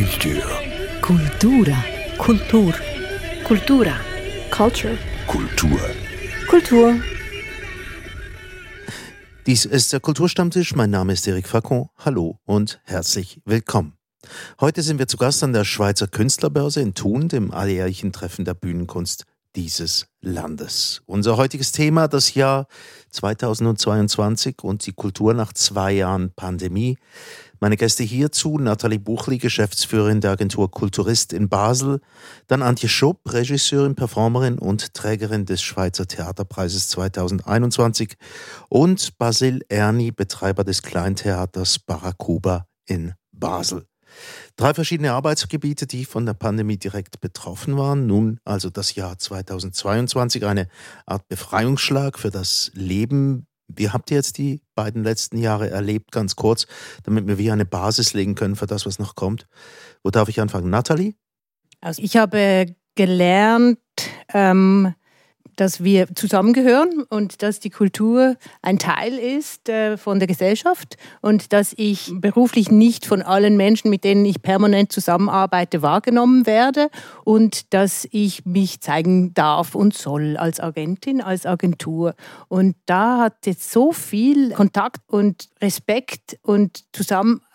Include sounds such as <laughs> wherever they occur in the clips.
Kultur. Kultura. Kultur. Kultura. Culture. Kultur. Kultur. Dies ist der Kulturstammtisch. Mein Name ist Eric Facon. Hallo und herzlich willkommen. Heute sind wir zu Gast an der Schweizer Künstlerbörse in Thun, dem alljährlichen Treffen der Bühnenkunst dieses Landes. Unser heutiges Thema, das Jahr 2022 und die Kultur nach zwei Jahren Pandemie. Meine Gäste hierzu, Nathalie Buchli, Geschäftsführerin der Agentur Kulturist in Basel, dann Antje Schopp, Regisseurin, Performerin und Trägerin des Schweizer Theaterpreises 2021 und Basil Erni, Betreiber des Kleintheaters Barakuba in Basel. Drei verschiedene Arbeitsgebiete, die von der Pandemie direkt betroffen waren. Nun also das Jahr 2022, eine Art Befreiungsschlag für das Leben wie habt ihr jetzt die beiden letzten Jahre erlebt, ganz kurz, damit wir wie eine Basis legen können für das, was noch kommt? Wo darf ich anfangen? Nathalie? Also ich habe gelernt, ähm, dass wir zusammengehören und dass die Kultur ein Teil ist äh, von der Gesellschaft und dass ich beruflich nicht von allen Menschen, mit denen ich permanent zusammenarbeite, wahrgenommen werde und dass ich mich zeigen darf und soll als Agentin, als Agentur. Und da hat jetzt so viel Kontakt und Respekt und Zusammenarbeit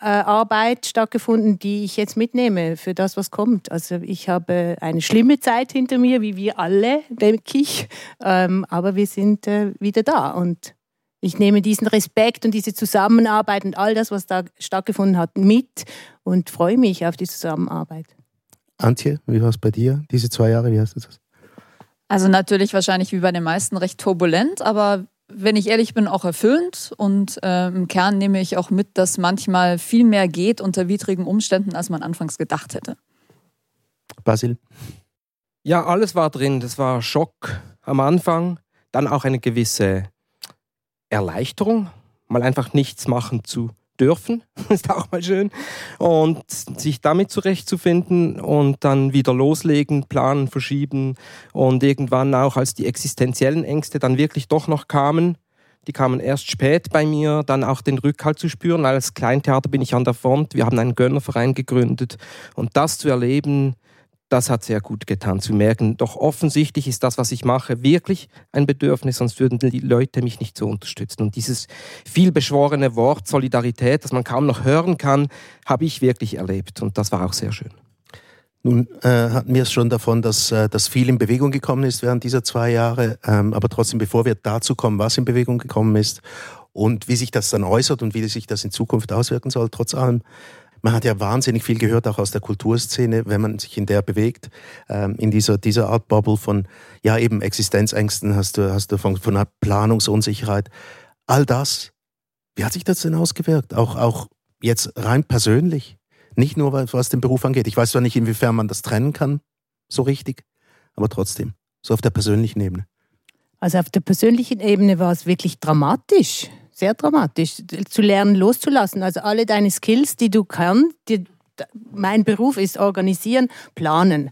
stattgefunden, die ich jetzt mitnehme für das, was kommt. Also ich habe eine schlimme Zeit hinter mir, wie wir alle, denke ich. Ähm, aber wir sind äh, wieder da und ich nehme diesen Respekt und diese Zusammenarbeit und all das, was da stattgefunden hat, mit und freue mich auf die Zusammenarbeit. Antje, wie war es bei dir, diese zwei Jahre? Wie hast du das? Also natürlich wahrscheinlich wie bei den meisten recht turbulent, aber wenn ich ehrlich bin, auch erfüllend. Und äh, im Kern nehme ich auch mit, dass manchmal viel mehr geht unter widrigen Umständen, als man anfangs gedacht hätte. Basil? Ja, alles war drin. Das war Schock am Anfang, dann auch eine gewisse Erleichterung, mal einfach nichts machen zu dürfen, <laughs> ist auch mal schön. Und sich damit zurechtzufinden und dann wieder loslegen, planen, verschieben und irgendwann auch, als die existenziellen Ängste dann wirklich doch noch kamen, die kamen erst spät bei mir, dann auch den Rückhalt zu spüren. Als Kleintheater bin ich an der Front, wir haben einen Gönnerverein gegründet und das zu erleben, das hat sehr gut getan, zu merken, doch offensichtlich ist das, was ich mache, wirklich ein Bedürfnis, sonst würden die Leute mich nicht so unterstützen. Und dieses vielbeschworene Wort Solidarität, das man kaum noch hören kann, habe ich wirklich erlebt. Und das war auch sehr schön. Nun äh, hatten wir es schon davon, dass, äh, dass viel in Bewegung gekommen ist während dieser zwei Jahre. Ähm, aber trotzdem, bevor wir dazu kommen, was in Bewegung gekommen ist und wie sich das dann äußert und wie sich das in Zukunft auswirken soll, trotz allem man hat ja wahnsinnig viel gehört, auch aus der Kulturszene, wenn man sich in der bewegt, ähm, in dieser, dieser Art Bubble von, ja eben Existenzängsten, hast du, hast du von, von einer Planungsunsicherheit. All das, wie hat sich das denn ausgewirkt? Auch, auch jetzt rein persönlich? Nicht nur, was den Beruf angeht. Ich weiß zwar nicht, inwiefern man das trennen kann, so richtig, aber trotzdem, so auf der persönlichen Ebene. Also auf der persönlichen Ebene war es wirklich dramatisch sehr dramatisch, zu lernen loszulassen. Also alle deine Skills, die du kannst, die, mein Beruf ist organisieren, planen.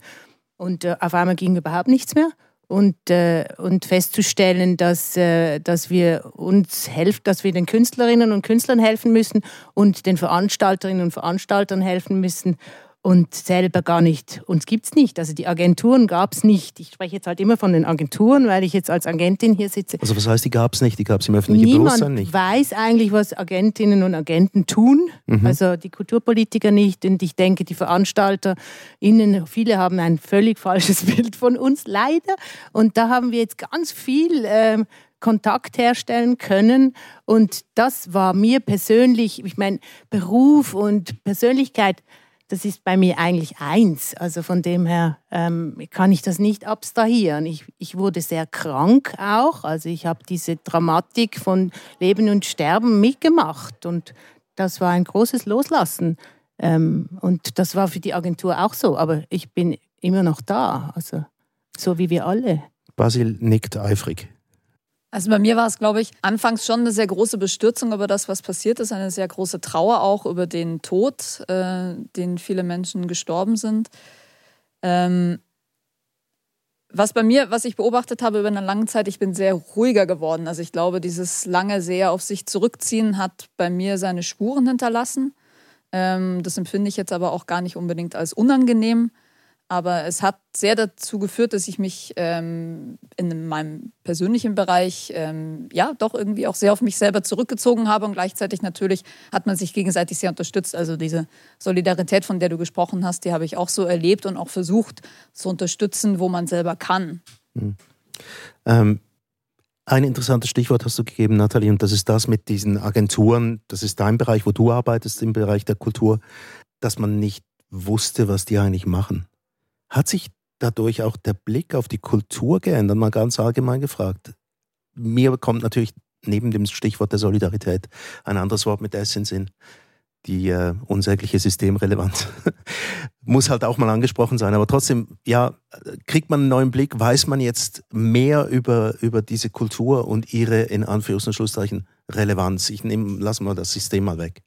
Und äh, auf einmal ging überhaupt nichts mehr. Und, äh, und festzustellen, dass, äh, dass wir uns helfen, dass wir den Künstlerinnen und Künstlern helfen müssen und den Veranstalterinnen und Veranstaltern helfen müssen und selber gar nicht. Uns gibt es nicht. Also die Agenturen gab es nicht. Ich spreche jetzt halt immer von den Agenturen, weil ich jetzt als Agentin hier sitze. Also was heißt, die gab es nicht? Die gab es im öffentlichen Niemand Bewusstsein nicht? weiß eigentlich, was Agentinnen und Agenten tun. Mhm. Also die Kulturpolitiker nicht. Und ich denke, die VeranstalterInnen, viele haben ein völlig falsches <laughs> Bild von uns, leider. Und da haben wir jetzt ganz viel... Ähm, Kontakt herstellen können. Und das war mir persönlich, ich meine, Beruf und Persönlichkeit das ist bei mir eigentlich eins. Also von dem her ähm, kann ich das nicht abstrahieren. Ich, ich wurde sehr krank auch. Also ich habe diese Dramatik von Leben und Sterben mitgemacht. Und das war ein großes Loslassen. Ähm, und das war für die Agentur auch so. Aber ich bin immer noch da. Also so wie wir alle. Basil nickt eifrig. Also bei mir war es, glaube ich, anfangs schon eine sehr große Bestürzung über das, was passiert ist, eine sehr große Trauer auch über den Tod, äh, den viele Menschen gestorben sind. Ähm, was bei mir, was ich beobachtet habe über eine lange Zeit, ich bin sehr ruhiger geworden. Also ich glaube, dieses lange sehr auf sich zurückziehen hat bei mir seine Spuren hinterlassen. Ähm, das empfinde ich jetzt aber auch gar nicht unbedingt als unangenehm. Aber es hat sehr dazu geführt, dass ich mich ähm, in meinem persönlichen Bereich ähm, ja doch irgendwie auch sehr auf mich selber zurückgezogen habe und gleichzeitig natürlich hat man sich gegenseitig sehr unterstützt. Also diese Solidarität, von der du gesprochen hast, die habe ich auch so erlebt und auch versucht zu unterstützen, wo man selber kann. Mhm. Ähm, ein interessantes Stichwort hast du gegeben, Nathalie, und das ist das mit diesen Agenturen. Das ist dein Bereich, wo du arbeitest, im Bereich der Kultur, dass man nicht wusste, was die eigentlich machen. Hat sich dadurch auch der Blick auf die Kultur geändert? Mal ganz allgemein gefragt. Mir kommt natürlich neben dem Stichwort der Solidarität ein anderes Wort mit S in Sinn die äh, unsägliche Systemrelevanz <laughs> muss halt auch mal angesprochen sein. Aber trotzdem, ja, kriegt man einen neuen Blick, weiß man jetzt mehr über, über diese Kultur und ihre, in Anführungs- und Schlusszeichen, Relevanz. Ich nehme, lassen wir das System mal weg.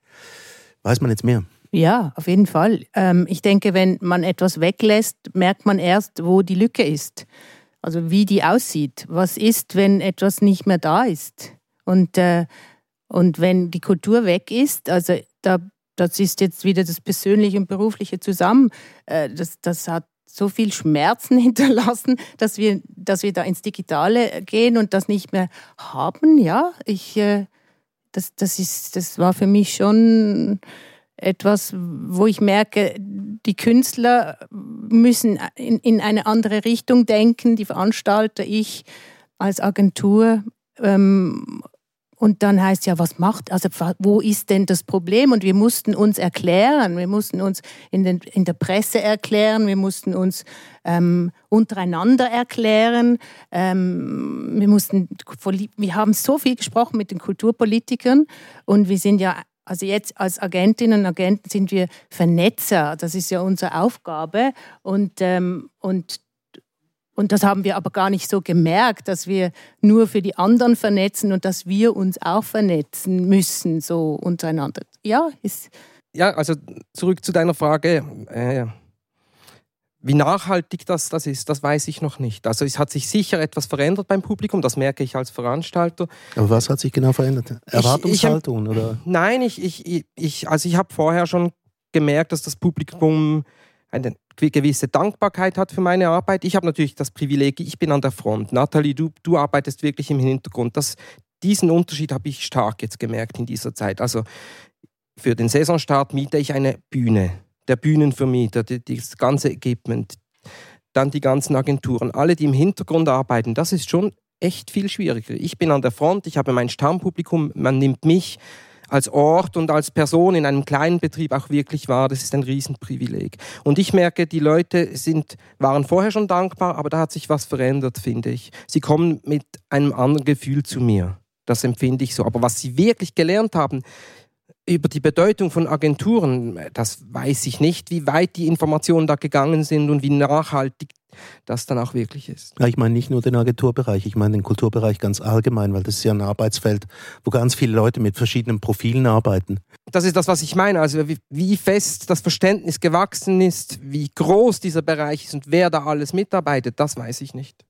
Weiß man jetzt mehr? Ja, auf jeden Fall. Ähm, ich denke, wenn man etwas weglässt, merkt man erst, wo die Lücke ist. Also wie die aussieht. Was ist, wenn etwas nicht mehr da ist? Und, äh, und wenn die Kultur weg ist, also da, das ist jetzt wieder das Persönliche und Berufliche zusammen. Äh, das, das hat so viel Schmerzen <laughs> hinterlassen, dass wir, dass wir da ins Digitale gehen und das nicht mehr haben. Ja, ich, äh, das, das, ist, das war für mich schon etwas, wo ich merke, die Künstler müssen in, in eine andere Richtung denken, die Veranstalter, ich als Agentur. Ähm, und dann heißt ja, was macht, also wo ist denn das Problem? Und wir mussten uns erklären, wir mussten uns in, den, in der Presse erklären, wir mussten uns ähm, untereinander erklären, ähm, wir mussten, wir haben so viel gesprochen mit den Kulturpolitikern und wir sind ja also jetzt als Agentinnen und Agenten sind wir Vernetzer, das ist ja unsere Aufgabe und, ähm, und und das haben wir aber gar nicht so gemerkt, dass wir nur für die anderen vernetzen und dass wir uns auch vernetzen müssen, so untereinander. Ja, ist. Ja, also zurück zu deiner Frage. Äh, wie nachhaltig das, das ist, das weiß ich noch nicht. Also es hat sich sicher etwas verändert beim Publikum, das merke ich als Veranstalter. Aber was hat sich genau verändert? Erwartungshaltung ich, ich, oder? Nein, ich, ich, ich, also ich habe vorher schon gemerkt, dass das Publikum eine gewisse Dankbarkeit hat für meine Arbeit. Ich habe natürlich das Privileg, ich bin an der Front. Nathalie, du, du arbeitest wirklich im Hintergrund. Das, diesen Unterschied habe ich stark jetzt gemerkt in dieser Zeit. Also für den Saisonstart miete ich eine Bühne. Der Bühnenvermieter, das ganze Equipment, dann die ganzen Agenturen, alle, die im Hintergrund arbeiten, das ist schon echt viel schwieriger. Ich bin an der Front, ich habe mein Stammpublikum, man nimmt mich als Ort und als Person in einem kleinen Betrieb auch wirklich wahr. Das ist ein Riesenprivileg. Und ich merke, die Leute sind, waren vorher schon dankbar, aber da hat sich was verändert, finde ich. Sie kommen mit einem anderen Gefühl zu mir. Das empfinde ich so. Aber was sie wirklich gelernt haben, über die Bedeutung von Agenturen, das weiß ich nicht, wie weit die Informationen da gegangen sind und wie nachhaltig das dann auch wirklich ist. Ja, ich meine nicht nur den Agenturbereich, ich meine den Kulturbereich ganz allgemein, weil das ist ja ein Arbeitsfeld, wo ganz viele Leute mit verschiedenen Profilen arbeiten. Das ist das, was ich meine. Also wie, wie fest das Verständnis gewachsen ist, wie groß dieser Bereich ist und wer da alles mitarbeitet, das weiß ich nicht.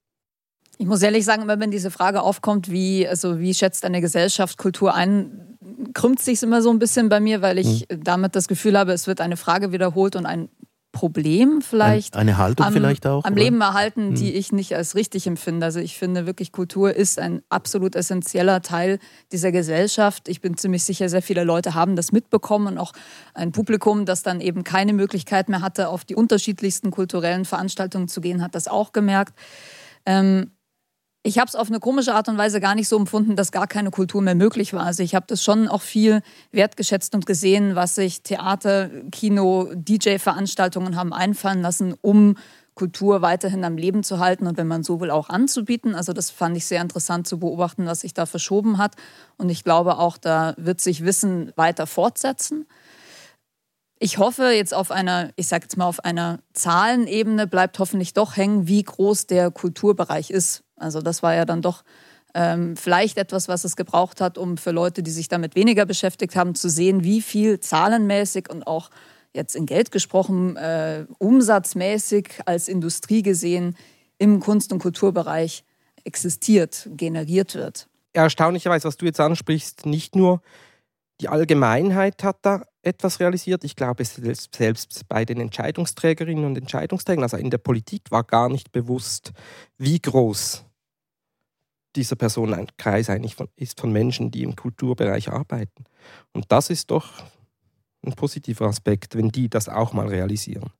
Ich muss ehrlich sagen, wenn diese Frage aufkommt, wie, also wie schätzt eine Gesellschaft Kultur ein, krümmt sich immer so ein bisschen bei mir, weil ich mhm. damit das Gefühl habe, es wird eine Frage wiederholt und ein Problem vielleicht. Ein, eine Haltung am, vielleicht auch? Am oder? Leben erhalten, mhm. die ich nicht als richtig empfinde. Also ich finde wirklich, Kultur ist ein absolut essentieller Teil dieser Gesellschaft. Ich bin ziemlich sicher, sehr viele Leute haben das mitbekommen und auch ein Publikum, das dann eben keine Möglichkeit mehr hatte, auf die unterschiedlichsten kulturellen Veranstaltungen zu gehen, hat das auch gemerkt. Ähm, ich habe es auf eine komische Art und Weise gar nicht so empfunden, dass gar keine Kultur mehr möglich war. Also ich habe das schon auch viel wertgeschätzt und gesehen, was sich Theater, Kino, DJ-Veranstaltungen haben einfallen lassen, um Kultur weiterhin am Leben zu halten und wenn man so will, auch anzubieten. Also das fand ich sehr interessant zu beobachten, was sich da verschoben hat. Und ich glaube auch, da wird sich Wissen weiter fortsetzen. Ich hoffe jetzt auf einer, ich sage jetzt mal auf einer Zahlenebene bleibt hoffentlich doch hängen, wie groß der Kulturbereich ist. Also das war ja dann doch ähm, vielleicht etwas, was es gebraucht hat, um für Leute, die sich damit weniger beschäftigt haben, zu sehen, wie viel zahlenmäßig und auch jetzt in Geld gesprochen, äh, umsatzmäßig als Industrie gesehen im Kunst- und Kulturbereich existiert, generiert wird. Erstaunlicherweise, was du jetzt ansprichst, nicht nur Die Allgemeinheit hat da etwas realisiert. Ich glaube, selbst bei den Entscheidungsträgerinnen und Entscheidungsträgern, also in der Politik, war gar nicht bewusst, wie groß dieser Personenkreis eigentlich von, ist von Menschen, die im Kulturbereich arbeiten. Und das ist doch ein positiver Aspekt, wenn die das auch mal realisieren.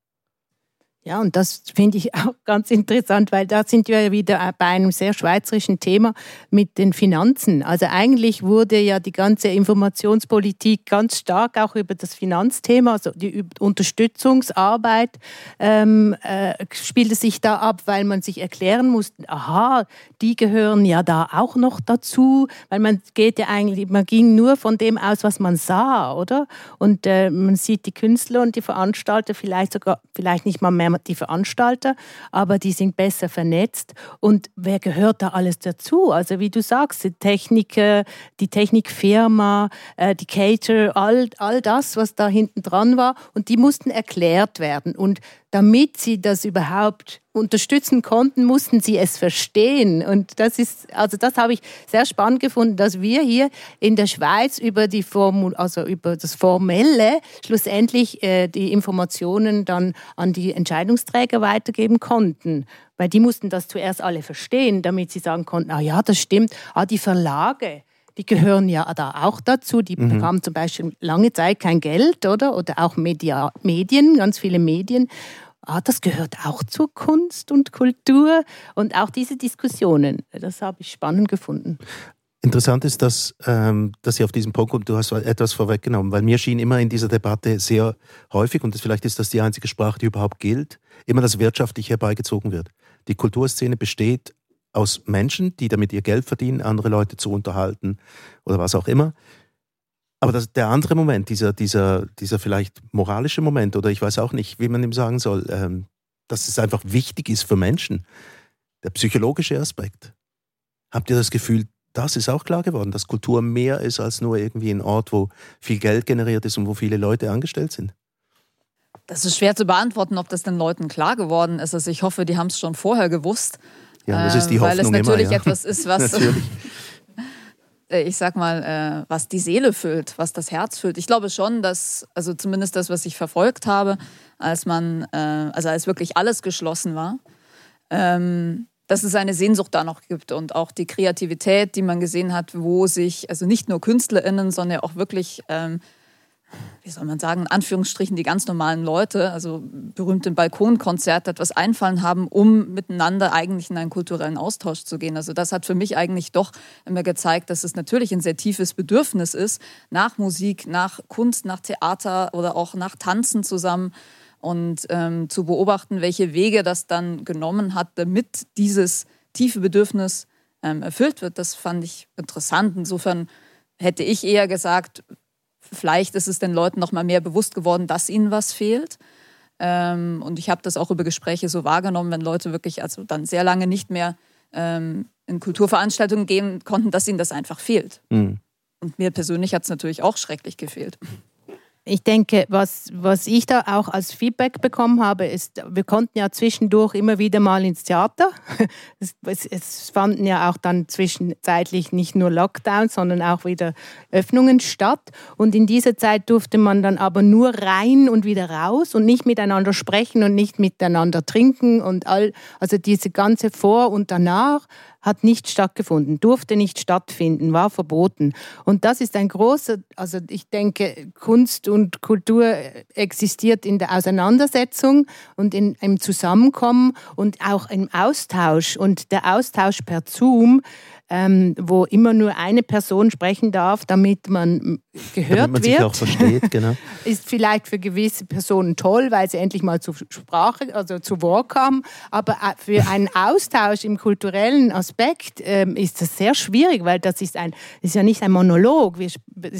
Ja, und das finde ich <laughs> auch ganz interessant, weil da sind wir wieder bei einem sehr schweizerischen Thema mit den Finanzen. Also eigentlich wurde ja die ganze Informationspolitik ganz stark auch über das Finanzthema, also die Unterstützungsarbeit ähm, äh, spielte sich da ab, weil man sich erklären musste, aha, die gehören ja da auch noch dazu, weil man geht ja eigentlich, man ging nur von dem aus, was man sah, oder? Und äh, man sieht die Künstler und die Veranstalter vielleicht sogar, vielleicht nicht mal mehr die Veranstalter, aber die sind besser vernetzt. Und wer gehört da alles dazu? Also wie du sagst, die Techniker, die Technikfirma, äh, die Cater, all, all das, was da hinten dran war. Und die mussten erklärt werden. Und damit sie das überhaupt unterstützen konnten, mussten sie es verstehen. Und das ist, also das habe ich sehr spannend gefunden, dass wir hier in der Schweiz über die Formul, also über das Formelle schlussendlich äh, die Informationen dann an die Entscheidungsträger weitergeben konnten. Weil die mussten das zuerst alle verstehen, damit sie sagen konnten, ah ja, das stimmt, ah, die Verlage, die gehören ja da auch dazu. Die mhm. bekamen zum Beispiel lange Zeit kein Geld, oder? Oder auch Media, Medien, ganz viele Medien ah, das gehört auch zur Kunst und Kultur und auch diese Diskussionen. Das habe ich spannend gefunden. Interessant ist, dass, ähm, dass Sie auf diesen Punkt kommen, du hast etwas vorweggenommen, weil mir schien immer in dieser Debatte sehr häufig, und das, vielleicht ist das die einzige Sprache, die überhaupt gilt, immer das wirtschaftlich herbeigezogen wird. Die Kulturszene besteht aus Menschen, die damit ihr Geld verdienen, andere Leute zu unterhalten oder was auch immer. Aber das, der andere Moment, dieser, dieser, dieser vielleicht moralische Moment, oder ich weiß auch nicht, wie man ihm sagen soll, ähm, dass es einfach wichtig ist für Menschen, der psychologische Aspekt. Habt ihr das Gefühl, das ist auch klar geworden, dass Kultur mehr ist als nur irgendwie ein Ort, wo viel Geld generiert ist und wo viele Leute angestellt sind? Das ist schwer zu beantworten, ob das den Leuten klar geworden ist. Also ich hoffe, die haben es schon vorher gewusst. Ja, das ist die Hoffnung Weil es natürlich immer, ja. etwas ist, <laughs> was <laughs> Äh, ich sag mal, äh, was die Seele füllt, was das Herz füllt. Ich glaube schon, dass, also zumindest das, was ich verfolgt habe, als man, äh, also als wirklich alles geschlossen war, ähm, dass es eine Sehnsucht da noch gibt und auch die Kreativität, die man gesehen hat, wo sich, also nicht nur KünstlerInnen, sondern auch wirklich ähm, wie soll man sagen, in Anführungsstrichen die ganz normalen Leute, also berühmte Balkonkonzerte, etwas einfallen haben, um miteinander eigentlich in einen kulturellen Austausch zu gehen. Also das hat für mich eigentlich doch immer gezeigt, dass es natürlich ein sehr tiefes Bedürfnis ist, nach Musik, nach Kunst, nach Theater oder auch nach Tanzen zusammen und ähm, zu beobachten, welche Wege das dann genommen hat, damit dieses tiefe Bedürfnis ähm, erfüllt wird. Das fand ich interessant. Insofern hätte ich eher gesagt, vielleicht ist es den Leuten noch mal mehr bewusst geworden, dass ihnen was fehlt. Ähm, und ich habe das auch über Gespräche so wahrgenommen, wenn Leute wirklich also dann sehr lange nicht mehr ähm, in Kulturveranstaltungen gehen konnten, dass ihnen das einfach fehlt. Mhm. Und mir persönlich hat es natürlich auch schrecklich gefehlt. Ich denke, was, was ich da auch als Feedback bekommen habe, ist, wir konnten ja zwischendurch immer wieder mal ins Theater. <laughs> Es, es, es, fanden ja auch dann zwischenzeitlich nicht nur Lockdowns, sondern auch wieder Öffnungen statt. Und in dieser Zeit durfte man dann aber nur rein und wieder raus und nicht miteinander sprechen und nicht miteinander trinken und all, also diese ganze Vor- und Danach hat nicht stattgefunden, durfte nicht stattfinden, war verboten. Und das ist ein großer, also ich denke, Kunst und Kultur existiert in der Auseinandersetzung und in, im Zusammenkommen und auch im Austausch. Und der Austausch per Zoom ähm, wo immer nur eine Person sprechen darf, damit man gehört damit man wird. Sich auch versteht, genau. <laughs> ist vielleicht für gewisse Personen toll, weil sie endlich mal zur Sprache, also zu Wort kommen. Aber äh, für <laughs> einen Austausch im kulturellen Aspekt ähm, ist das sehr schwierig, weil das ist ein, das ist ja nicht ein Monolog, es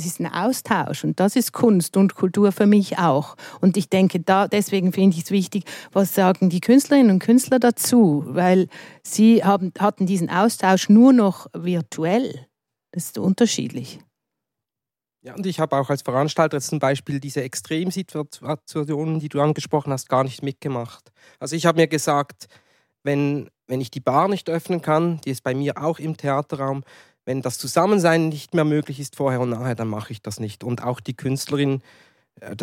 ist ein Austausch und das ist Kunst und Kultur für mich auch. Und ich denke, da deswegen finde ich es wichtig, was sagen die Künstlerinnen und Künstler dazu, weil sie haben, hatten diesen Austausch nur noch noch virtuell. Das ist unterschiedlich. Ja, und ich habe auch als Veranstalter zum Beispiel diese Extremsituationen, die du angesprochen hast, gar nicht mitgemacht. Also ich habe mir gesagt, wenn, wenn ich die Bar nicht öffnen kann, die ist bei mir auch im Theaterraum, wenn das Zusammensein nicht mehr möglich ist vorher und nachher, dann mache ich das nicht. Und auch die Künstlerin, äh,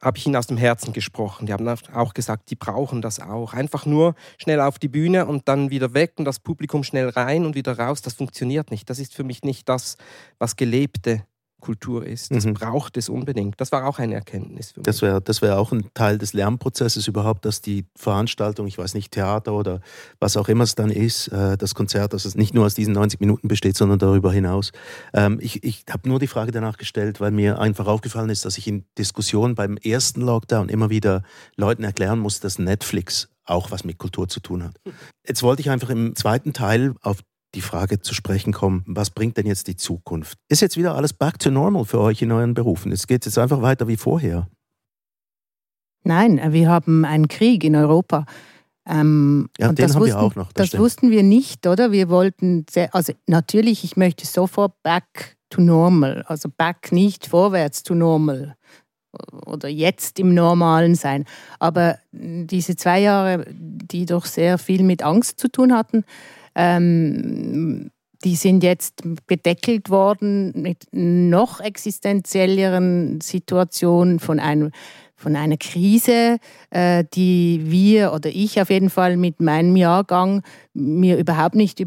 habe ich ihnen aus dem Herzen gesprochen. Die haben auch gesagt, die brauchen das auch. Einfach nur schnell auf die Bühne und dann wieder weg und das Publikum schnell rein und wieder raus. Das funktioniert nicht. Das ist für mich nicht das, was gelebte Kultur ist. Das mhm. braucht es unbedingt. Das war auch eine Erkenntnis für mich. Das wäre das wär auch ein Teil des Lernprozesses überhaupt, dass die Veranstaltung, ich weiß nicht, Theater oder was auch immer es dann ist, äh, das Konzert, dass es nicht nur aus diesen 90 Minuten besteht, sondern darüber hinaus. Ähm, ich ich habe nur die Frage danach gestellt, weil mir einfach aufgefallen ist, dass ich in Diskussionen beim ersten Lockdown immer wieder Leuten erklären muss, dass Netflix auch was mit Kultur zu tun hat. Jetzt wollte ich einfach im zweiten Teil auf die Frage zu sprechen kommen, was bringt denn jetzt die Zukunft? Ist jetzt wieder alles back to normal für euch in euren Berufen? Es geht jetzt einfach weiter wie vorher. Nein, wir haben einen Krieg in Europa. Ähm, ja, den haben wussten, wir auch noch. Das, das wussten wir nicht, oder? Wir wollten, sehr, also natürlich, ich möchte sofort back to normal, also back nicht vorwärts to normal oder jetzt im Normalen sein. Aber diese zwei Jahre, die doch sehr viel mit Angst zu tun hatten, ähm, die sind jetzt gedeckelt worden mit noch existenzielleren Situationen von einem von einer Krise, äh, die wir oder ich auf jeden Fall mit meinem Jahrgang mir überhaupt nicht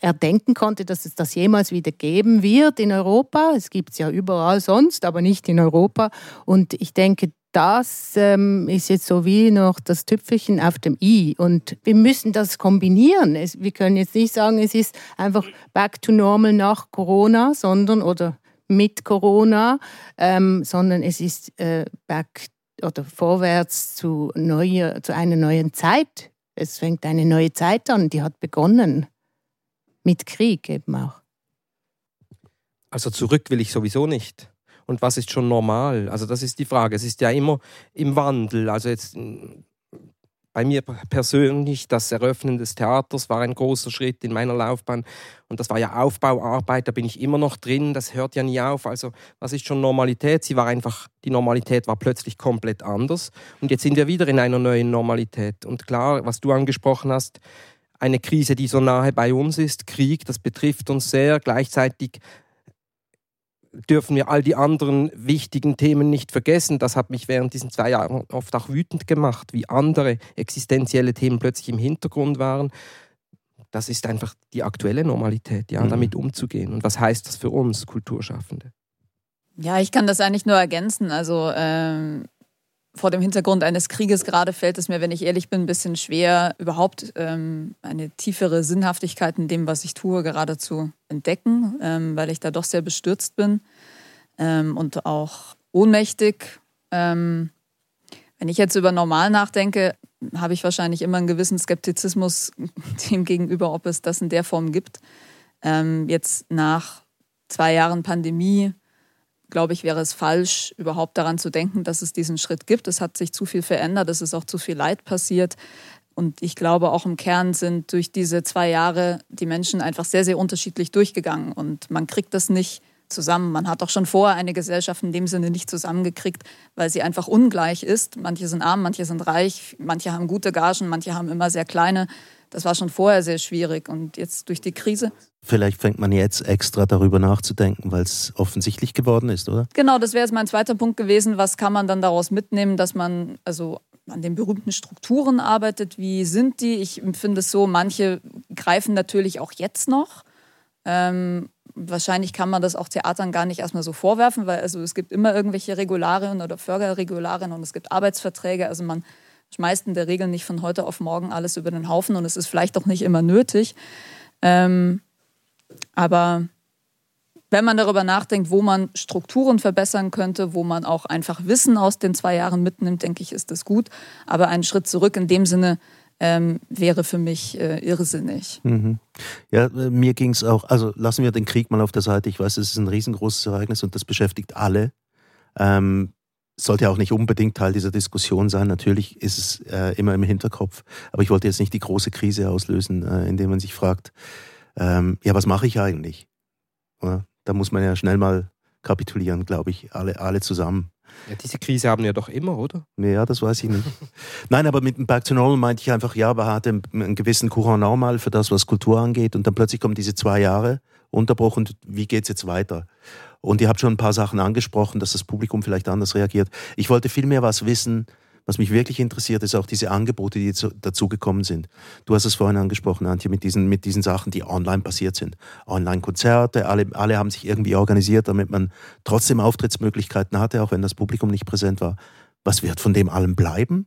erdenken konnte, dass es das jemals wieder geben wird in Europa. Es gibt es ja überall sonst, aber nicht in Europa. Und ich denke, das ähm, ist jetzt so wie noch das Tüpfelchen auf dem i. Und wir müssen das kombinieren. Es, wir können jetzt nicht sagen, es ist einfach back to normal nach Corona, sondern oder mit Corona, ähm, sondern es ist äh, back oder vorwärts zu, neue, zu einer neuen Zeit. Es fängt eine neue Zeit an, die hat begonnen. Mit Krieg eben auch. Also zurück will ich sowieso nicht und was ist schon normal? Also das ist die Frage. Es ist ja immer im Wandel. Also jetzt mm, bei mir persönlich, das Eröffnen des Theaters war ein großer Schritt in meiner Laufbahn. Und das war ja Aufbauarbeit, da bin ich immer noch drin, das hört ja nie auf. Also, was ist schon Normalität? Sie war einfach, die Normalität war plötzlich komplett anders. Und jetzt sind wir wieder in einer neuen Normalität. Und klar, was du angesprochen hast, eine Krise, die so nahe bei uns ist, Krieg, das betrifft uns sehr. Gleichzeitig dürfen wir all die anderen wichtigen Themen nicht vergessen. Das hat mich während diesen zwei Jahren oft auch wütend gemacht, wie andere existenzielle Themen plötzlich im Hintergrund waren. Das ist einfach die aktuelle Normalität, ja, mhm. damit umzugehen. Und was heißt das für uns Kulturschaffende? Ja, ich kann das eigentlich nur ergänzen. Also ähm, vor dem Hintergrund eines Krieges gerade fällt es mir, wenn ich ehrlich bin, ein bisschen schwer, überhaupt ähm, eine tiefere Sinnhaftigkeit in dem, was ich tue, gerade zu entdecken, ähm, weil ich da doch sehr bestürzt bin ähm, und auch ohnmächtig. Ähm, wenn ich jetzt über normal nachdenke, habe ich wahrscheinlich immer einen gewissen Skeptizismus <laughs> dem gegenüber, ob es das in der Form gibt. Ähm, jetzt nach zwei Jahren Pandemie glaube ich, wäre es falsch, überhaupt daran zu denken, dass es diesen Schritt gibt. Es hat sich zu viel verändert, es ist auch zu viel Leid passiert. Und ich glaube, auch im Kern sind durch diese zwei Jahre die Menschen einfach sehr, sehr unterschiedlich durchgegangen. Und man kriegt das nicht zusammen. Man hat auch schon vorher eine Gesellschaft in dem Sinne nicht zusammengekriegt, weil sie einfach ungleich ist. Manche sind arm, manche sind reich, manche haben gute Gagen, manche haben immer sehr kleine. Das war schon vorher sehr schwierig und jetzt durch die Krise. Vielleicht fängt man jetzt extra darüber nachzudenken, weil es offensichtlich geworden ist, oder? Genau, das wäre jetzt mein zweiter Punkt gewesen. Was kann man dann daraus mitnehmen, dass man also an den berühmten Strukturen arbeitet? Wie sind die? Ich empfinde es so, manche greifen natürlich auch jetzt noch. Ähm, wahrscheinlich kann man das auch Theatern gar nicht erstmal so vorwerfen, weil also es gibt immer irgendwelche Regularien oder Förderregularien und es gibt Arbeitsverträge. Also man schmeißt in der Regel nicht von heute auf morgen alles über den Haufen und es ist vielleicht auch nicht immer nötig. Ähm, aber wenn man darüber nachdenkt, wo man Strukturen verbessern könnte, wo man auch einfach Wissen aus den zwei Jahren mitnimmt, denke ich, ist das gut. Aber ein Schritt zurück in dem Sinne ähm, wäre für mich äh, irrsinnig. Mhm. Ja, äh, mir ging es auch, also lassen wir den Krieg mal auf der Seite. Ich weiß, es ist ein riesengroßes Ereignis und das beschäftigt alle. Ähm, sollte auch nicht unbedingt Teil dieser Diskussion sein. Natürlich ist es äh, immer im Hinterkopf. Aber ich wollte jetzt nicht die große Krise auslösen, äh, indem man sich fragt, ähm, ja, was mache ich eigentlich? Oder? Da muss man ja schnell mal kapitulieren, glaube ich, alle, alle zusammen. Ja, diese Krise haben wir doch immer, oder? Ja, das weiß ich nicht. <laughs> Nein, aber mit dem Back to Normal meinte ich einfach, ja, man hatte einen gewissen Courant normal für das, was Kultur angeht. Und dann plötzlich kommen diese zwei Jahre Unterbruch und wie geht es jetzt weiter? Und ihr habt schon ein paar Sachen angesprochen, dass das Publikum vielleicht anders reagiert. Ich wollte viel mehr was wissen, was mich wirklich interessiert, ist auch diese Angebote, die dazugekommen sind. Du hast es vorhin angesprochen, Antje, mit diesen, mit diesen Sachen, die online passiert sind. Online-Konzerte, alle, alle haben sich irgendwie organisiert, damit man trotzdem Auftrittsmöglichkeiten hatte, auch wenn das Publikum nicht präsent war. Was wird von dem allem bleiben?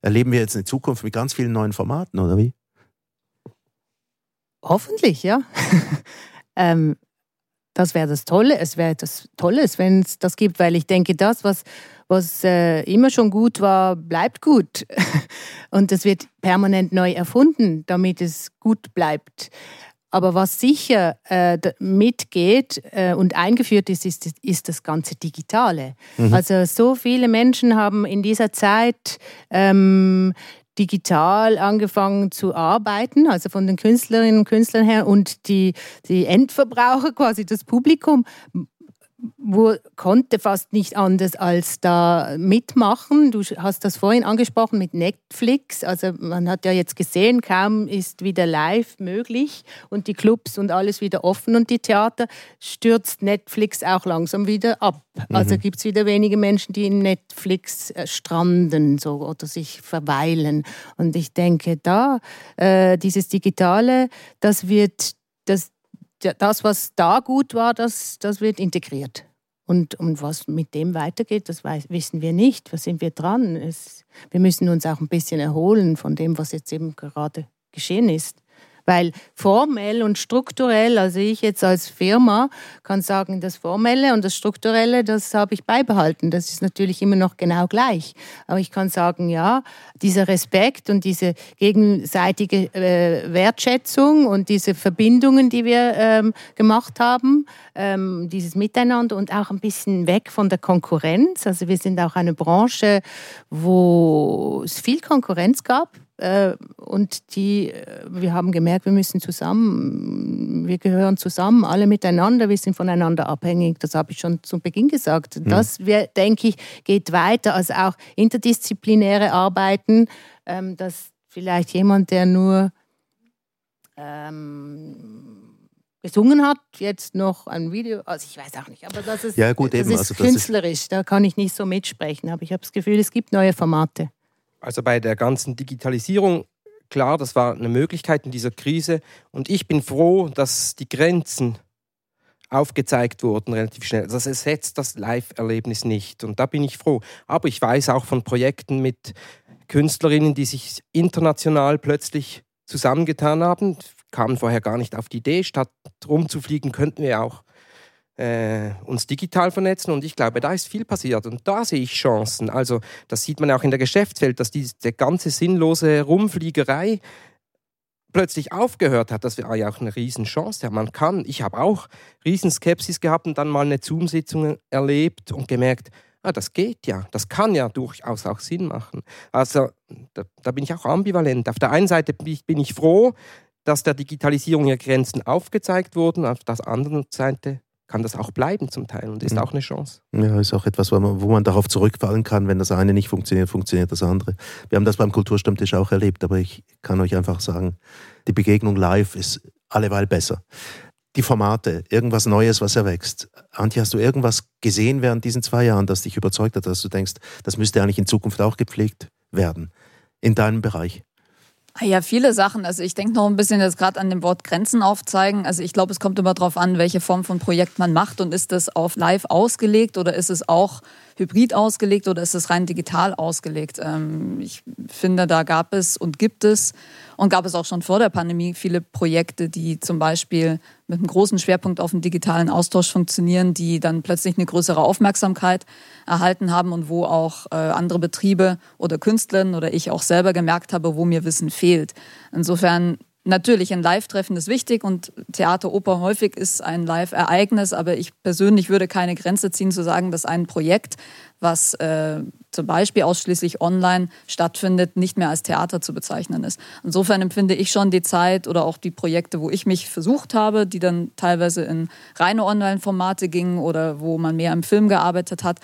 Erleben wir jetzt eine Zukunft mit ganz vielen neuen Formaten, oder wie? Hoffentlich, ja. <laughs> ähm, das wäre das Tolle. Es wäre das Tolle, wenn es das gibt, weil ich denke, das, was, was äh, immer schon gut war, bleibt gut. <laughs> Und es wird permanent neu erfunden, damit es gut bleibt. Aber was sicher äh, mitgeht äh, und eingeführt ist, ist, ist, das ganze Digitale. Mhm. Also so viele Menschen haben in dieser Zeit ähm, digital angefangen zu arbeiten, also von den Künstlerinnen und Künstlern her und die, die Endverbraucher, quasi das Publikum, konnte fast nicht anders als da mitmachen. Du hast das vorhin angesprochen mit Netflix. Also man hat ja jetzt gesehen, kaum ist wieder live möglich und die Clubs und alles wieder offen und die Theater, stürzt Netflix auch langsam wieder ab. Mhm. Also gibt es wieder wenige Menschen, die in Netflix äh, stranden so, oder sich verweilen. Und ich denke, da, äh, dieses Digitale, das wird, das, das, was da gut war, das, das wird integriert. Und, und was mit dem weitergeht, das weiß, wissen wir nicht. Was sind wir dran? Es, wir müssen uns auch ein bisschen erholen von dem, was jetzt eben gerade geschehen ist. Weil formell und strukturell, also ich jetzt als Firma kann sagen, das Formelle und das Strukturelle, das habe ich beibehalten. Das ist natürlich immer noch genau gleich. Aber ich kann sagen, ja, dieser Respekt und diese gegenseitige äh, Wertschätzung und diese Verbindungen, die wir ähm, gemacht haben, ähm, dieses Miteinander und auch ein bisschen weg von der Konkurrenz. Also wir sind auch eine Branche, wo es viel Konkurrenz gab und die, äh, wir haben gemerkt, wir müssen zusammen, wir gehören zusammen, alle miteinander, wir sind voneinander abhängig. Das habe ich schon zu Beginn gesagt. Mhm. Das, denke ich, geht weiter als auch interdisziplinäre Arbeiten, ähm, dass vielleicht jemand, der nur ähm, gesungen hat, jetzt noch ein Video, also ich weiß auch nicht, aber das ist, ja, gut, das eben. ist also, das künstlerisch, ist da kann ich nicht so mitsprechen, aber ich habe das Gefühl, es gibt neue Formate. Also bei der ganzen Digitalisierung, klar, das war eine Möglichkeit in dieser Krise. Und ich bin froh, dass die Grenzen aufgezeigt wurden relativ schnell. Das ersetzt das Live-Erlebnis nicht. Und da bin ich froh. Aber ich weiß auch von Projekten mit Künstlerinnen, die sich international plötzlich zusammengetan haben, kamen vorher gar nicht auf die Idee. Statt rumzufliegen, könnten wir auch äh, uns digital vernetzen und ich glaube, da ist viel passiert und da sehe ich Chancen. Also das sieht man auch in der Geschäftswelt, dass diese ganze sinnlose Rumfliegerei plötzlich aufgehört hat, das wäre ja auch eine Riesenchance. Ja, man kann, ich habe auch Riesenskepsis gehabt und dann mal eine Zoom-Sitzung erlebt und gemerkt, ah, das geht ja, das kann ja durchaus auch Sinn machen. Also da, da bin ich auch ambivalent. Auf der einen Seite bin ich froh, dass der Digitalisierung ihre Grenzen aufgezeigt wurden, auf der anderen Seite kann das auch bleiben zum Teil und ist mhm. auch eine Chance. Ja, ist auch etwas, wo man, wo man darauf zurückfallen kann, wenn das eine nicht funktioniert, funktioniert das andere. Wir haben das beim Kulturstammtisch auch erlebt, aber ich kann euch einfach sagen, die Begegnung live ist alleweil besser. Die Formate, irgendwas Neues, was erwächst. Antje, hast du irgendwas gesehen während diesen zwei Jahren, das dich überzeugt hat, dass du denkst, das müsste eigentlich in Zukunft auch gepflegt werden? In deinem Bereich? Ah ja, viele Sachen. Also ich denke noch ein bisschen jetzt gerade an dem Wort Grenzen aufzeigen. Also ich glaube, es kommt immer darauf an, welche Form von Projekt man macht und ist das auf live ausgelegt oder ist es auch hybrid ausgelegt oder ist es rein digital ausgelegt? Ähm, ich finde, da gab es und gibt es und gab es auch schon vor der Pandemie viele Projekte, die zum Beispiel mit einem großen Schwerpunkt auf den digitalen Austausch funktionieren, die dann plötzlich eine größere Aufmerksamkeit erhalten haben und wo auch äh, andere Betriebe oder Künstlerinnen oder ich auch selber gemerkt habe, wo mir Wissen fehlt. Insofern natürlich ein Live-Treffen ist wichtig und Theater, Oper häufig ist ein Live-Ereignis, aber ich persönlich würde keine Grenze ziehen zu sagen, dass ein Projekt, was äh, zum Beispiel ausschließlich online stattfindet, nicht mehr als Theater zu bezeichnen ist. Insofern empfinde ich schon die Zeit oder auch die Projekte, wo ich mich versucht habe, die dann teilweise in reine Online-Formate gingen oder wo man mehr im Film gearbeitet hat,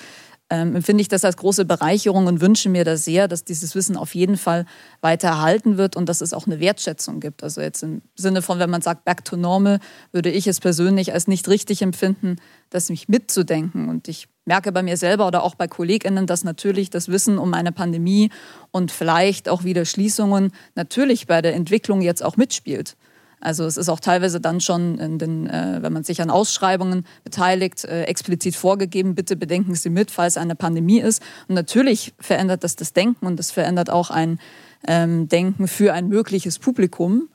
ähm, empfinde ich das als große Bereicherung und wünsche mir da sehr, dass dieses Wissen auf jeden Fall weiter erhalten wird und dass es auch eine Wertschätzung gibt. Also jetzt im Sinne von, wenn man sagt Back to Normal, würde ich es persönlich als nicht richtig empfinden, das mich mitzudenken. Und ich merke bei mir selber oder auch bei KollegInnen, dass natürlich das Wissen um eine Pandemie und vielleicht auch wieder Schließungen natürlich bei der Entwicklung jetzt auch mitspielt. Also es ist auch teilweise dann schon, in den, äh, wenn man sich an Ausschreibungen beteiligt, äh, explizit vorgegeben, bitte bedenken Sie mit, falls eine Pandemie ist. Und natürlich verändert das das Denken und das verändert auch ein ähm, Denken für ein mögliches Publikum.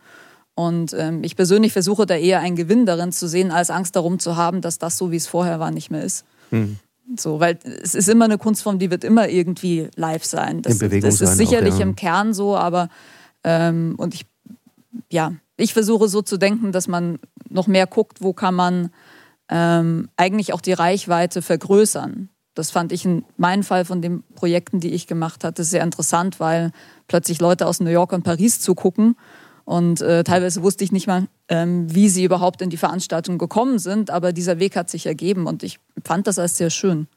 Und ähm, ich persönlich versuche da eher einen Gewinn darin zu sehen, als Angst darum zu haben, dass das so, wie es vorher war, nicht mehr ist. Hm. So, weil es ist immer eine Kunstform, die wird immer irgendwie live sein. Das, das ist sicherlich auch, ja. im Kern so, aber ähm, und ich ja, ich versuche so zu denken, dass man noch mehr guckt, wo kann man ähm, eigentlich auch die Reichweite vergrößern. Das fand ich in meinem Fall von den Projekten, die ich gemacht hatte, sehr interessant, weil plötzlich Leute aus New York und Paris zugucken. Und äh, teilweise wusste ich nicht mal, ähm, wie sie überhaupt in die Veranstaltung gekommen sind, aber dieser Weg hat sich ergeben und ich fand das als sehr schön.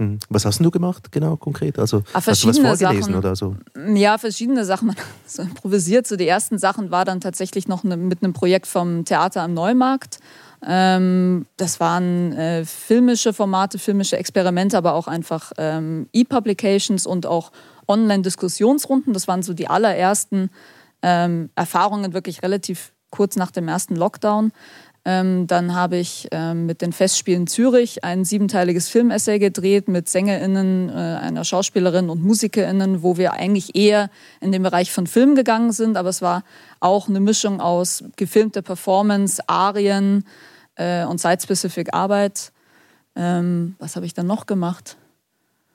Hm. Was hast du gemacht, genau konkret? Also Ah, hast du was vorgelesen Sachen. oder so? Ja, verschiedene Sachen. Man hat so improvisiert. So die ersten Sachen war dann tatsächlich noch ne, mit einem Projekt vom Theater am Neumarkt. Ähm, das waren äh, filmische Formate, filmische Experimente, aber auch einfach ähm, E-Publications und auch Online-Diskussionsrunden. Das waren so die allerersten ähm, Erfahrungen, wirklich relativ kurz nach dem ersten Lockdown. Ähm, dann habe ich ähm, mit den Festspielen Zürich ein siebenteiliges Filmessay gedreht mit SängerInnen, äh, einer Schauspielerin und MusikerInnen, wo wir eigentlich eher in den Bereich von Film gegangen sind, aber es war auch eine Mischung aus gefilmter Performance, Arien äh, und Site-Specific Arbeit. Ähm, was habe ich dann noch gemacht?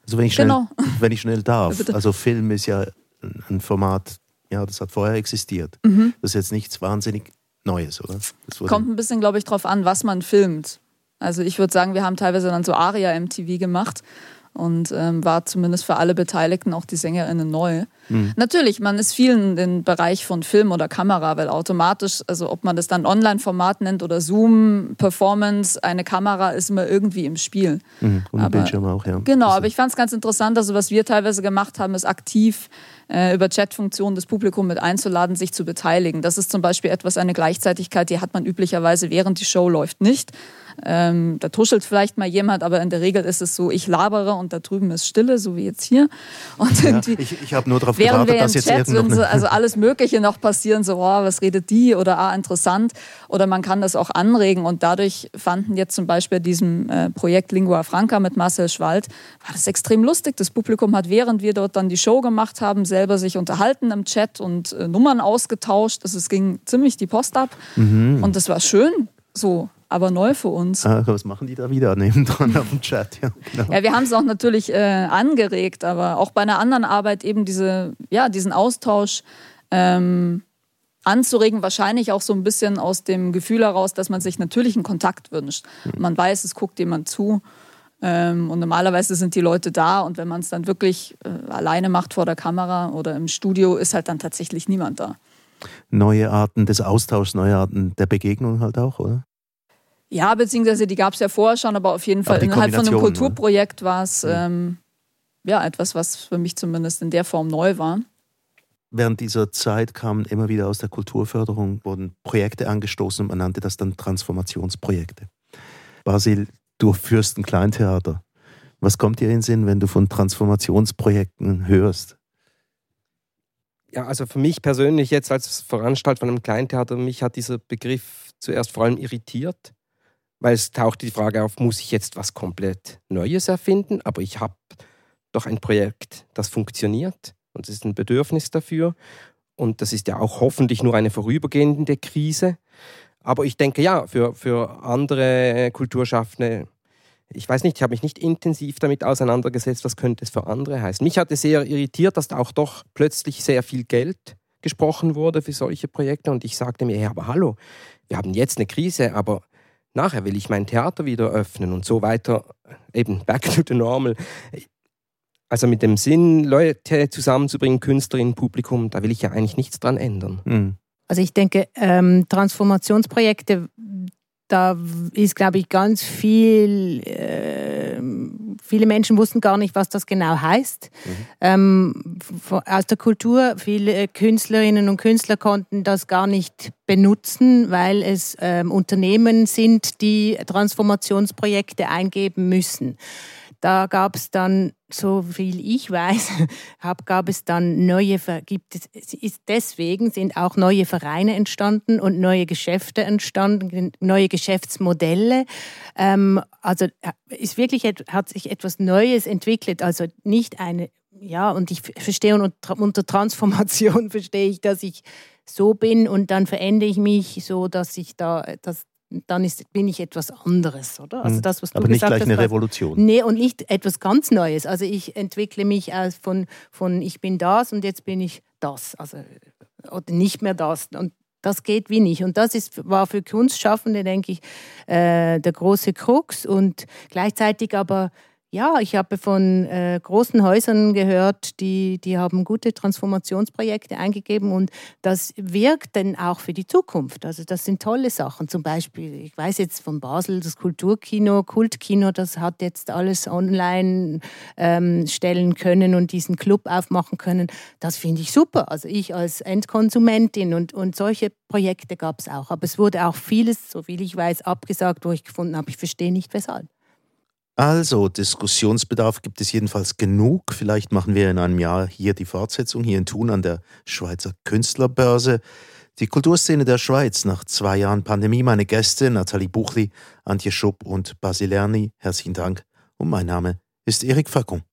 Also wenn ich schnell, Genau. <laughs> wenn ich schnell darf. Also Film ist ja ein- ein Format, ja, das hat vorher existiert. Mhm. Das ist jetzt nichts wahnsinnig Neues, oder? Kommt ein bisschen, glaube ich, drauf an, was man filmt. Also ich würde sagen, wir haben teilweise dann so Aria-MTV gemacht und ähm, war zumindest für alle Beteiligten, auch die SängerInnen, neu. Natürlich, man ist viel in den Bereich von Film oder Kamera, weil automatisch, also ob man das dann Online-Format nennt oder Zoom, Performance, eine Kamera ist immer irgendwie im Spiel. Mhm. Und aber- Bildschirm auch, ja. Genau, aber ich fand es ganz interessant, also was wir teilweise gemacht haben, ist aktiv äh, über Chatfunktionen das Publikum mit einzuladen, sich zu beteiligen. Das ist zum Beispiel etwas, eine Gleichzeitigkeit, die hat man üblicherweise während die Show läuft nicht. Ähm, da tuschelt vielleicht mal jemand, aber in der Regel ist es so, ich labere und da drüben ist Stille, so wie jetzt hier. <laughs> Und ja, irgendwie ich ich habe nur darauf gewartet, wir im dass jetzt Chat sind, also alles Mögliche noch passieren, so, oh, was redet die oder ah, interessant. Oder man kann das auch anregen und dadurch fanden jetzt zum Beispiel bei diesem äh, Projekt Lingua Franca mit Marcel Schwald, war das extrem lustig. Das Publikum hat, während wir dort dann die Show gemacht haben, selber sich unterhalten im Chat und äh, Nummern ausgetauscht. Also es ging ziemlich die Post ab Mhm. und das war schön, so, aber neu für uns. Ah, was machen die da wieder nebendran auf dem Chat? Ja, genau. Ja, wir haben es auch natürlich äh, angeregt, aber auch bei einer anderen Arbeit eben diese, ja, diesen Austausch ähm, anzuregen, wahrscheinlich auch so ein bisschen aus dem Gefühl heraus, dass man sich natürlich einen Kontakt wünscht. Man weiß, es guckt jemand zu ähm, und normalerweise sind die Leute da und wenn man es dann wirklich äh, alleine macht vor der Kamera oder im Studio, ist halt dann tatsächlich niemand da. Neue Arten des Austauschs, neue Arten der Begegnung halt auch, oder? Ja, beziehungsweise die gab es ja vorher schon, aber auf jeden Fall innerhalb von einem ne? Kulturprojekt war es ähm, ja etwas, was für mich zumindest in der Form neu war. Während dieser Zeit kamen immer wieder aus der Kulturförderung, wurden Projekte angestoßen und man nannte das dann Transformationsprojekte. Basil, du führst ein Kleintheater. Was kommt dir in den Sinn, wenn du von Transformationsprojekten hörst? Ja, also für mich persönlich jetzt als Veranstalter von einem Kleintheater, mich hat dieser Begriff zuerst vor allem irritiert, weil es taucht die Frage auf, muss ich jetzt was komplett Neues erfinden? Aber ich habe doch ein Projekt, das funktioniert und es ist ein Bedürfnis dafür. Und das ist ja auch hoffentlich nur eine vorübergehende Krise. Aber ich denke, ja, für, für andere Kulturschaffende, ich weiß nicht, ich habe mich nicht intensiv damit auseinandergesetzt, was könnte es für andere heißen. Mich hat es sehr irritiert, dass da auch doch plötzlich sehr viel Geld gesprochen wurde für solche Projekte. Und ich sagte mir, ja, aber hallo, wir haben jetzt eine Krise, aber nachher will ich mein Theater wieder öffnen und so weiter, eben back to the normal. Also mit dem Sinn, Leute zusammenzubringen, Künstlerinnen, Publikum, da will ich ja eigentlich nichts dran ändern. Mhm. Also ich denke, ähm, Transformationsprojekte, da ist, glaube ich, ganz viel, äh, viele Menschen wussten gar nicht, was das genau heißt. Mhm. Ähm, aus der Kultur, viele Künstlerinnen und Künstler konnten das gar nicht benutzen, weil es ähm, Unternehmen sind, die Transformationsprojekte eingeben müssen. Da gab es dann, so viel ich weiß, <laughs> gab es dann neue, gibt es, ist deswegen sind auch neue Vereine entstanden und neue Geschäfte entstanden, neue Geschäftsmodelle. Ähm, also ist wirklich, hat sich etwas Neues entwickelt, also nicht eine, ja, und ich verstehe unter Transformation <laughs> verstehe ich, dass ich so bin und dann verändere ich mich so, dass ich da, dass dann ist, bin ich etwas anderes, oder? Also hm. das, was du Aber nicht gleich hast, eine Revolution. Nee, und nicht etwas ganz Neues. Also ich entwickle mich von, von ich bin das und jetzt bin ich das. Also, oder nicht mehr das. Und das geht wie nicht. Und das ist, war für Kunstschaffende, denke ich, äh, der große Krux und gleichzeitig aber ja, ich habe von äh, großen Häusern gehört, die, die haben gute Transformationsprojekte eingegeben und das wirkt dann auch für die Zukunft. Also das sind tolle Sachen. Zum Beispiel, ich weiß jetzt von Basel, das Kulturkino, Kultkino, das hat jetzt alles online ähm, stellen können und diesen Club aufmachen können. Das finde ich super. Also ich als Endkonsumentin und, und solche Projekte gab es auch. Aber es wurde auch vieles, so viel ich weiß, abgesagt, wo ich gefunden habe, ich verstehe nicht weshalb. Also, Diskussionsbedarf gibt es jedenfalls genug. Vielleicht machen wir in einem Jahr hier die Fortsetzung, hier in Thun an der Schweizer Künstlerbörse. Die Kulturszene der Schweiz nach zwei Jahren Pandemie. Meine Gäste Nathalie Buchli, Antje Schupp und Basilerni. Herzlichen Dank. Und mein Name ist Erik Facon.